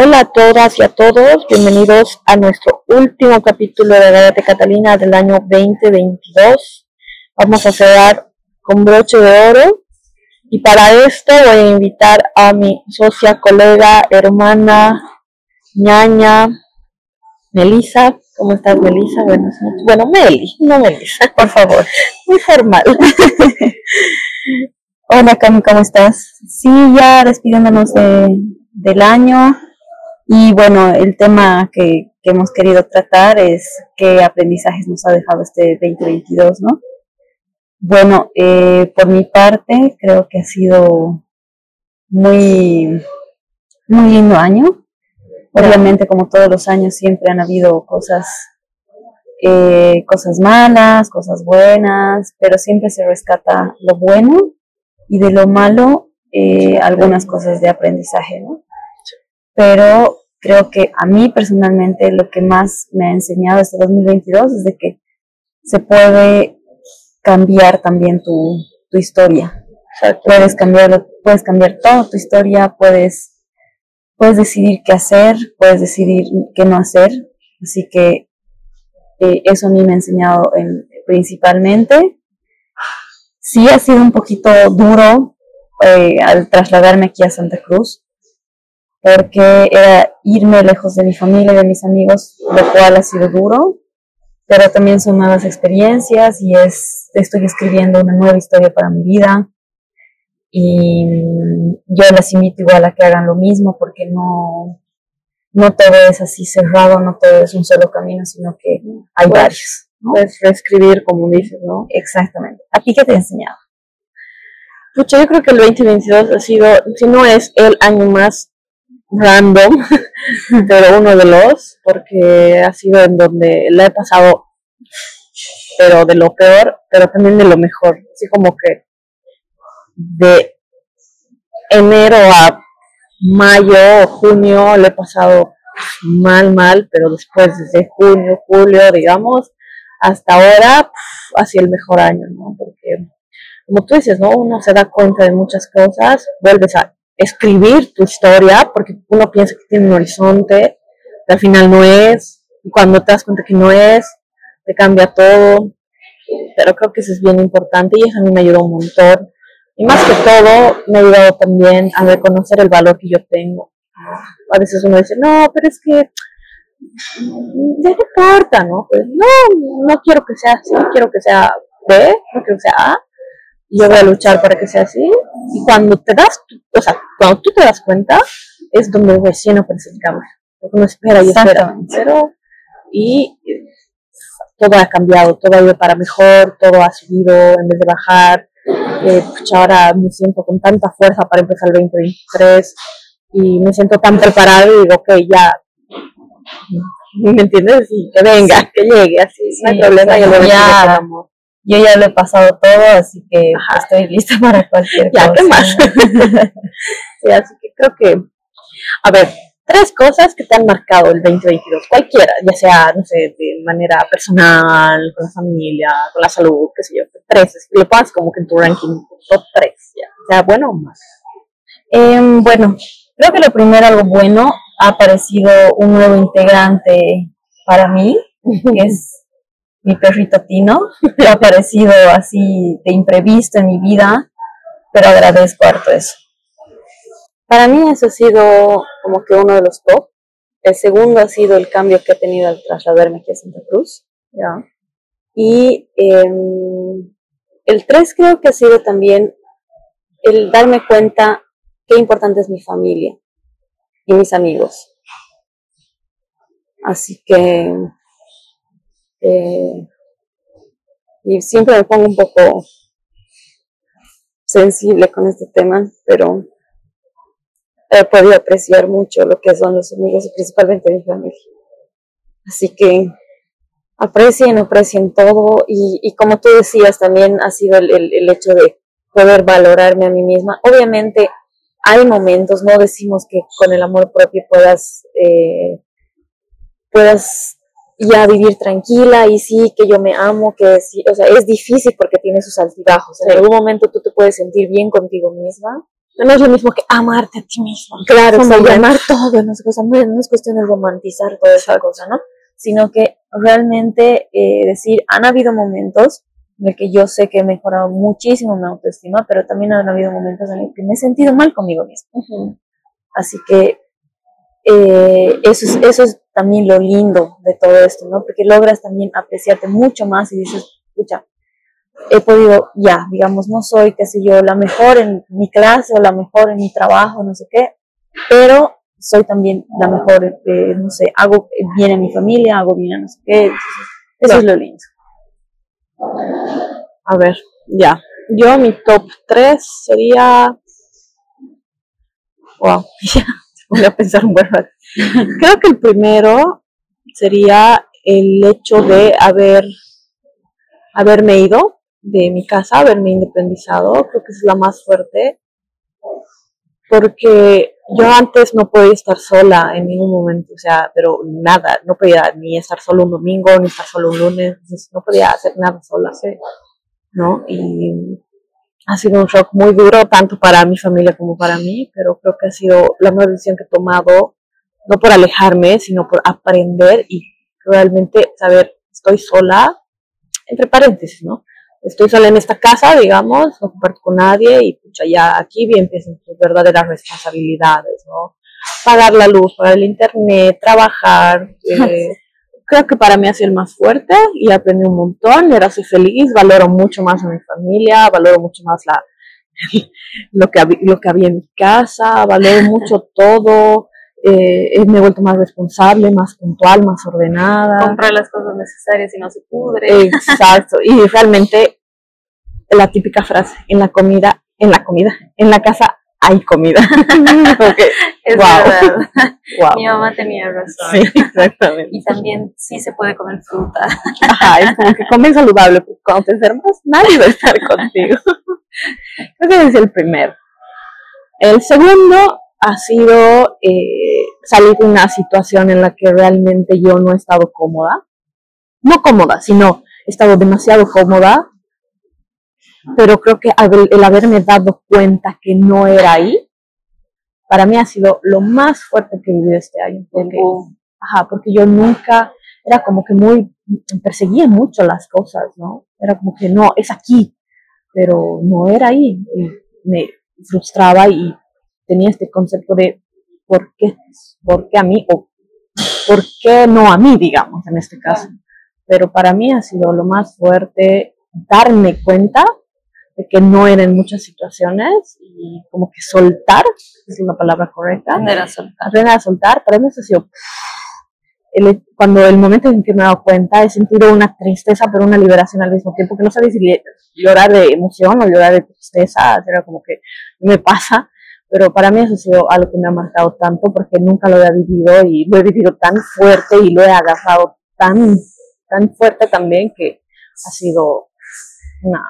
Hola a todas y a todos, bienvenidos a nuestro último capítulo de de Catalina del año 2022. Vamos a cerrar con broche de oro y para esto voy a invitar a mi socia, colega, hermana, ñaña, Melisa. ¿Cómo estás, Melisa? Buenas noches. Bueno, Meli, no Melisa, por favor. Muy formal. Hola, Cami, ¿cómo estás? Sí, ya despidiéndonos del año. Y bueno, el tema que, hemos querido tratar es qué aprendizajes nos ha dejado este 2022, ¿no? Bueno, eh, por mi parte, creo que ha sido muy, muy lindo año. Obviamente, como todos los años, siempre han habido cosas, eh, cosas malas, cosas buenas, pero siempre se rescata lo bueno y de lo malo eh, algunas cosas de aprendizaje, ¿no? Pero creo que a mí personalmente lo que más me ha enseñado este 2022 es de que se puede cambiar también tu, tu historia. puedes cambiar, puedes cambiar toda tu historia, puedes, puedes decidir qué hacer, puedes decidir qué no hacer. Así que eh, eso a mí me ha enseñado en, principalmente. Sí ha sido un poquito duro eh, al trasladarme aquí a Santa Cruz, porque era irme lejos de mi familia y de mis amigos, lo cual ha sido duro, pero también son nuevas experiencias y es, estoy escribiendo una nueva historia para mi vida y yo las invito igual a que hagan lo mismo porque no, no todo es así cerrado, no todo es un solo camino, sino que hay pues, varios. Puedes reescribir, como dices, ¿no? Exactamente. ¿A ti qué te he enseñado? Pucha, yo creo que el 2022 ha sido, si no es el año más random, pero uno de los, porque ha sido en donde la he pasado, pero de lo peor, pero también de lo mejor. Así como que de enero a mayo o junio le he pasado mal, mal, pero después desde junio, julio, digamos, hasta ahora, ha sido el mejor año, ¿no? Porque, como tú dices, ¿no? Uno se da cuenta de muchas cosas, vuelves a escribir tu historia, porque uno piensa que tiene un horizonte, pero al final no es, y cuando te das cuenta que no es, te cambia todo, pero creo que eso es bien importante y eso a mí me ayudó un montón. Y más que todo, me ha ayudado también a reconocer el valor que yo tengo. A veces uno dice, no, pero es que ya no importa, ¿no? Pues no, no quiero que sea así, quiero que sea B, no quiero que sea A yo voy a luchar para que sea así. Y cuando te das, o sea, cuando tú te das cuenta, es donde aparece el cambio. Porque uno espera y espera. Pero, y todo ha cambiado, todo ha ido para mejor, todo ha subido en vez de bajar. Eh, ahora me siento con tanta fuerza para empezar el 2023 y me siento tan preparado y digo, ok, ya, ¿me entiendes? Y que venga, que llegue, así, no hay problema, yo lo ya, amor yo ya lo he pasado todo, así que estoy lista para cualquier ya, cosa. ¿qué más? sí, así que creo que, a ver, tres cosas que te han marcado el 2022, cualquiera, ya sea, no sé, de manera personal, con la familia, con la salud, qué sé yo, tres, lo pones como que en tu ranking, top tres, ya, sea bueno o más. Em, bueno, creo que lo primero, algo bueno, ha aparecido un nuevo integrante para mí, que es mi perrito Tino, que ha aparecido así de imprevisto en mi vida, pero agradezco harto eso. Para mí eso ha sido como que uno de los top. El segundo ha sido el cambio que he tenido al trasladarme aquí a Santa Cruz. ¿ya? Y em, el tres creo que ha sido también el darme cuenta qué importante es mi familia y mis amigos. Así que eh, y siempre me pongo un poco sensible con este tema, pero he podido apreciar mucho lo que son los amigos y principalmente mi familia. Así que aprecien, aprecien todo y, y como tú decías, también ha sido el, el, hecho de poder valorarme a mí misma. Obviamente hay momentos, no decimos que con el amor propio puedas, eh, puedas ya vivir tranquila y sí, que yo me amo, que sí, o sea, es difícil porque tiene sus altibajos. En algún momento tú te puedes sentir bien contigo misma no es lo mismo que amarte a ti mismo. Claro, Como como ya- llamar todo, no es, cosa, no, es- no es cuestión de romantizar toda esa cosa, ¿no? Sino que realmente eh, decir, han habido momentos en el que yo sé que he mejorado muchísimo mi autoestima, pero también han habido momentos en el que me he sentido mal conmigo misma. Así que eh, eso, es, eso es también lo lindo de todo esto, ¿no? Porque logras también apreciarte mucho más y dices, escucha, he podido, ya, digamos, no soy, qué sé yo, la mejor en mi clase o la mejor en mi trabajo, no sé qué, pero soy también la mejor, eh, no sé, hago bien a mi familia, hago bien a no sé qué. Eso es lo lindo. A ver, ya. Yo, mi top 3 sería. Wow. Voy a pensar un buen rato. Creo que el primero sería el hecho de haber haberme ido de mi casa, haberme independizado. Creo que es la más fuerte. Porque yo antes no podía estar sola en ningún momento, o sea, pero nada, no podía ni estar solo un domingo, ni estar solo un lunes, no podía hacer nada sola, ¿sí? ¿no? Y ha sido un shock muy duro, tanto para mi familia como para mí, pero creo que ha sido la mejor decisión que he tomado, no por alejarme, sino por aprender y realmente saber, estoy sola, entre paréntesis, ¿no? Estoy sola en esta casa, digamos, no comparto con nadie y pucha, ya aquí bien empiezan tus verdaderas responsabilidades, ¿no? Pagar la luz, pagar el internet, trabajar, eh, creo que para mí ha sido el más fuerte y aprendí un montón y ahora soy feliz, valoro mucho más a mi familia, valoro mucho más la, lo, que, lo que había en mi casa, valoro mucho todo, eh, me he vuelto más responsable, más puntual, más ordenada. Comprar las cosas necesarias y no se pudre. Exacto, y realmente la típica frase, en la comida, en la comida, en la casa hay comida. Es wow. Mi mamá tenía razón. Sí, exactamente. Y también sí se puede comer fruta. Ajá, es como que comen saludable, porque cuando te enfermas, nadie va a estar contigo. Creo que ese es el primero. El segundo ha sido eh, salir de una situación en la que realmente yo no he estado cómoda. No cómoda, sino he estado demasiado cómoda. Pero creo que el haberme dado cuenta que no era ahí, para mí ha sido lo más fuerte que he vivido este año. Porque, Ajá, porque yo nunca, era como que muy, perseguía mucho las cosas, ¿no? Era como que no, es aquí, pero no era ahí. Y me frustraba y tenía este concepto de por qué, por qué a mí o por qué no a mí, digamos, en este caso. Pero para mí ha sido lo más fuerte darme cuenta de que no era en muchas situaciones y como que soltar, es la palabra correcta, Aprender a soltar. aprender a soltar, para mí eso ha sido el- cuando el momento en que me he dado cuenta he sentido una tristeza pero una liberación al mismo tiempo que no sabía si llorar de emoción o llorar de tristeza era como que me pasa pero para mí eso ha sido algo que me ha marcado tanto porque nunca lo había vivido y lo he vivido tan fuerte y lo he agarrado tan tan fuerte también que ha sido una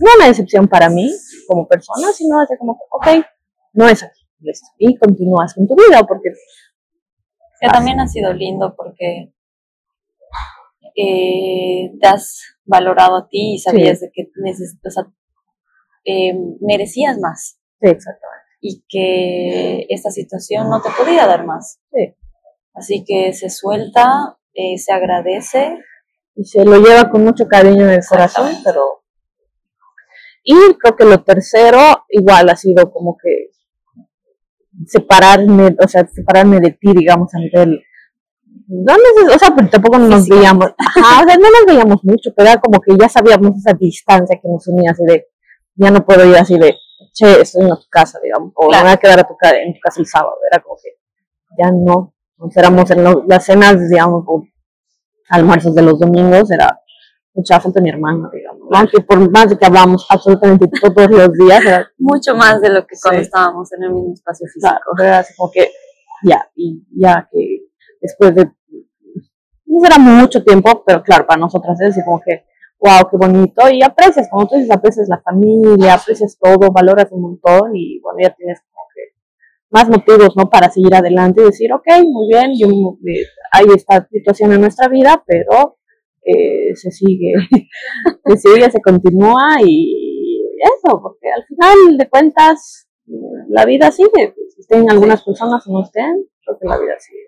no una decepción para mí como persona sino de como ok no es aquí listo y continúas con tu vida porque Que también ha sido lindo porque eh, te has valorado a ti y sabías de que o sea, eh, merecías más sí exactamente y que esta situación no te podía dar más. Sí. Así que se suelta, eh, se agradece. y se lo lleva con mucho cariño en el corazón, pero... Y creo que lo tercero igual ha sido como que separarme, o sea, separarme de ti, digamos, a nivel... No o sea, pues tampoco nos veíamos, ajá, o sea, no nos veíamos mucho, pero era como que ya sabíamos esa distancia que nos unía, así de, ya no puedo ir así de, che, estoy en tu casa, digamos, o Claro. me voy a quedar a tu en tu casa el sábado, era como que ya no, Entonces, éramos en lo- las cenas, digamos, o almuerzos de los domingos, era mucha falta de mi hermana, digamos, aunque por más que hablamos absolutamente todos los días, era Mucho más de lo que cuando Sí. estábamos en el mismo espacio físico. Claro, era así como que ya, y ya que después de, no era mucho tiempo, pero claro, para nosotras es así como que, wow, qué bonito, y aprecias, como tú dices, aprecias la familia, aprecias todo, valoras un montón, y bueno, ya tienes como que más motivos, ¿no? Para seguir adelante y decir, ok, muy bien, yo, eh, hay esta situación en nuestra vida, pero eh, se sigue, se sigue, se continúa, y eso, porque al final de cuentas, la vida sigue. Si estén algunas personas o no estén, creo que la vida sigue.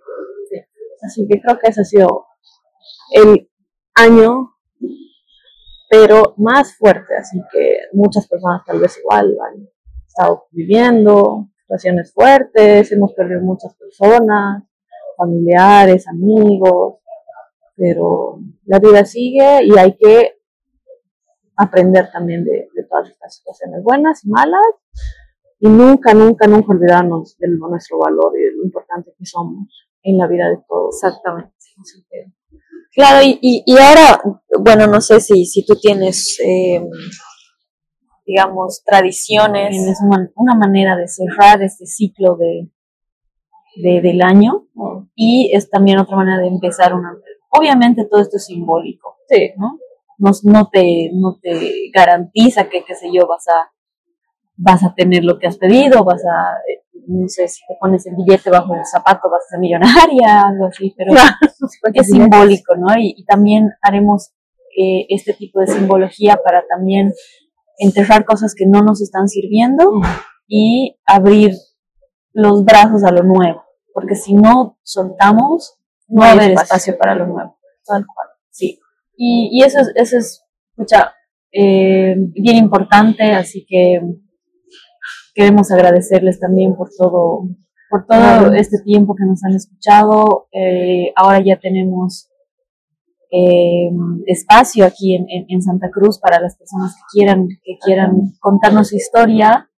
Así que creo que ese ha sido el año, pero más fuerte. Así que muchas personas tal vez igual han estado viviendo situaciones fuertes, hemos perdido muchas personas, familiares, amigos, pero la vida sigue y hay que aprender también de, todas estas situaciones buenas y malas y nunca, nunca, nunca olvidarnos de nuestro valor y de lo importante que somos en la vida de todos. Exactamente. Claro, y, y, ahora, bueno, no sé si, si tú tienes, eh, digamos, tradiciones. Tienes una, una, manera de cerrar este ciclo de, de, del año y es también otra manera de empezar una... Obviamente todo esto es simbólico, sí. ¿no? No, no, te, no te garantiza que, qué sé yo, vas a, vas a tener lo que has pedido, vas a, no sé, si te pones el billete bajo el zapato vas a ser millonaria, algo así, pero es simbólico, ¿no? Y, también haremos eh, este tipo de simbología para también enterrar cosas que no nos están sirviendo y abrir los brazos a lo nuevo, porque si no soltamos, no, haber espacio. para lo nuevo. Tal cual. Sí. Y, y eso es, eso es escucha, eh, bien importante, así que queremos agradecerles también por todo, por todo este tiempo que nos han escuchado. Eh, ahora ya tenemos eh, espacio aquí en, en, Santa Cruz para las personas que quieran, que quieran contarnos su historia.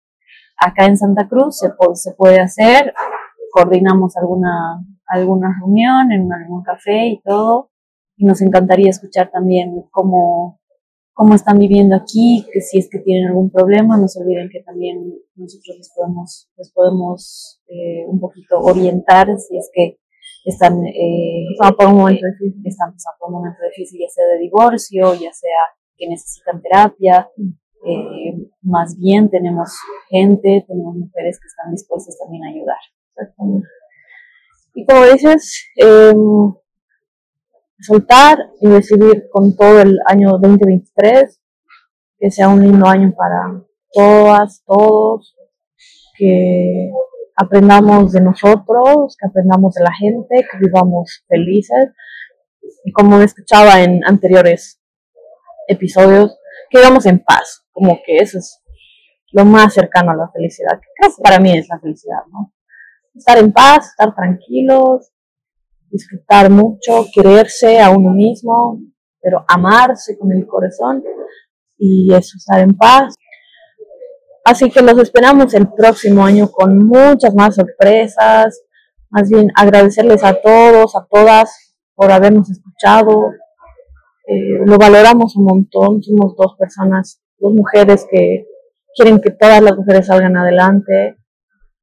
Acá en Santa Cruz se, se puede hacer, coordinamos alguna, alguna reunión en algún café y todo. Y nos encantaría escuchar también cómo, cómo están viviendo aquí, que si es que tienen algún problema, no se olviden que también nosotros les podemos, les podemos eh, un poquito orientar si es que están eh, por un momento difícil, están pasando por un momento difícil, ya sea de divorcio, ya sea que necesitan terapia. Eh, más bien tenemos gente, tenemos mujeres que están dispuestas también a ayudar. Y como dices, eh, soltar y recibir con todo el año 2023, que sea un lindo año para todas, todos, que aprendamos de nosotros, que aprendamos de la gente, que vivamos felices. Y como escuchaba en anteriores episodios, que vivamos en paz, como que eso es lo más cercano a la felicidad, que para mí es la felicidad, ¿no? Estar en paz, estar tranquilos, disfrutar mucho, quererse a uno mismo, pero amarse con el corazón y eso, estar en paz. Así que los esperamos el próximo año con muchas más sorpresas. Más bien agradecerles a todos, a todas por habernos escuchado. Eh, lo valoramos un montón. Somos dos personas, dos mujeres que quieren que todas las mujeres salgan adelante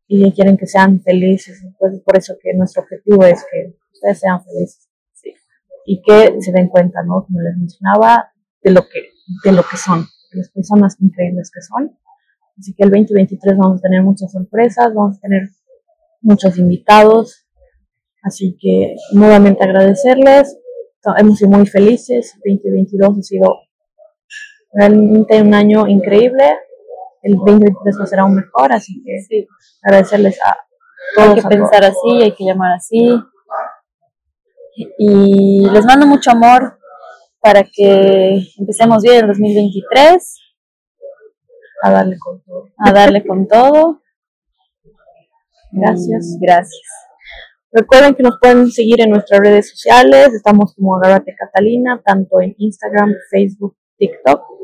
y quieren que sean felices. Entonces, por eso que nuestro objetivo es que ustedes sean felices. Y que se den cuenta, ¿no? Como les mencionaba, de lo que, de lo que son, de las personas increíbles que son. Así que el 2023 vamos a tener muchas sorpresas, vamos a tener muchos invitados. Así que nuevamente agradecerles. Hemos sido muy felices. El 2022 ha sido realmente un año increíble. El 2023 será aún mejor, así que agradecerles a todos. Hay que pensar así, hay que llamar así. Y les mando mucho amor para que empecemos bien el 2023. A darle con todo. A darle con todo. Gracias. gracias. Recuerden que nos pueden seguir en nuestras redes sociales. Estamos como Agárrate Catalina, tanto en Instagram, Facebook, TikTok.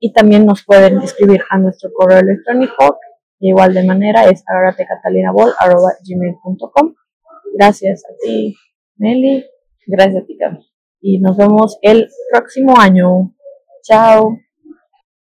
Y también nos pueden escribir a nuestro correo electrónico. De igual de manera es gmail.com Gracias a ti. Meli, gracias a ti, Y nos vemos el próximo año. Chao.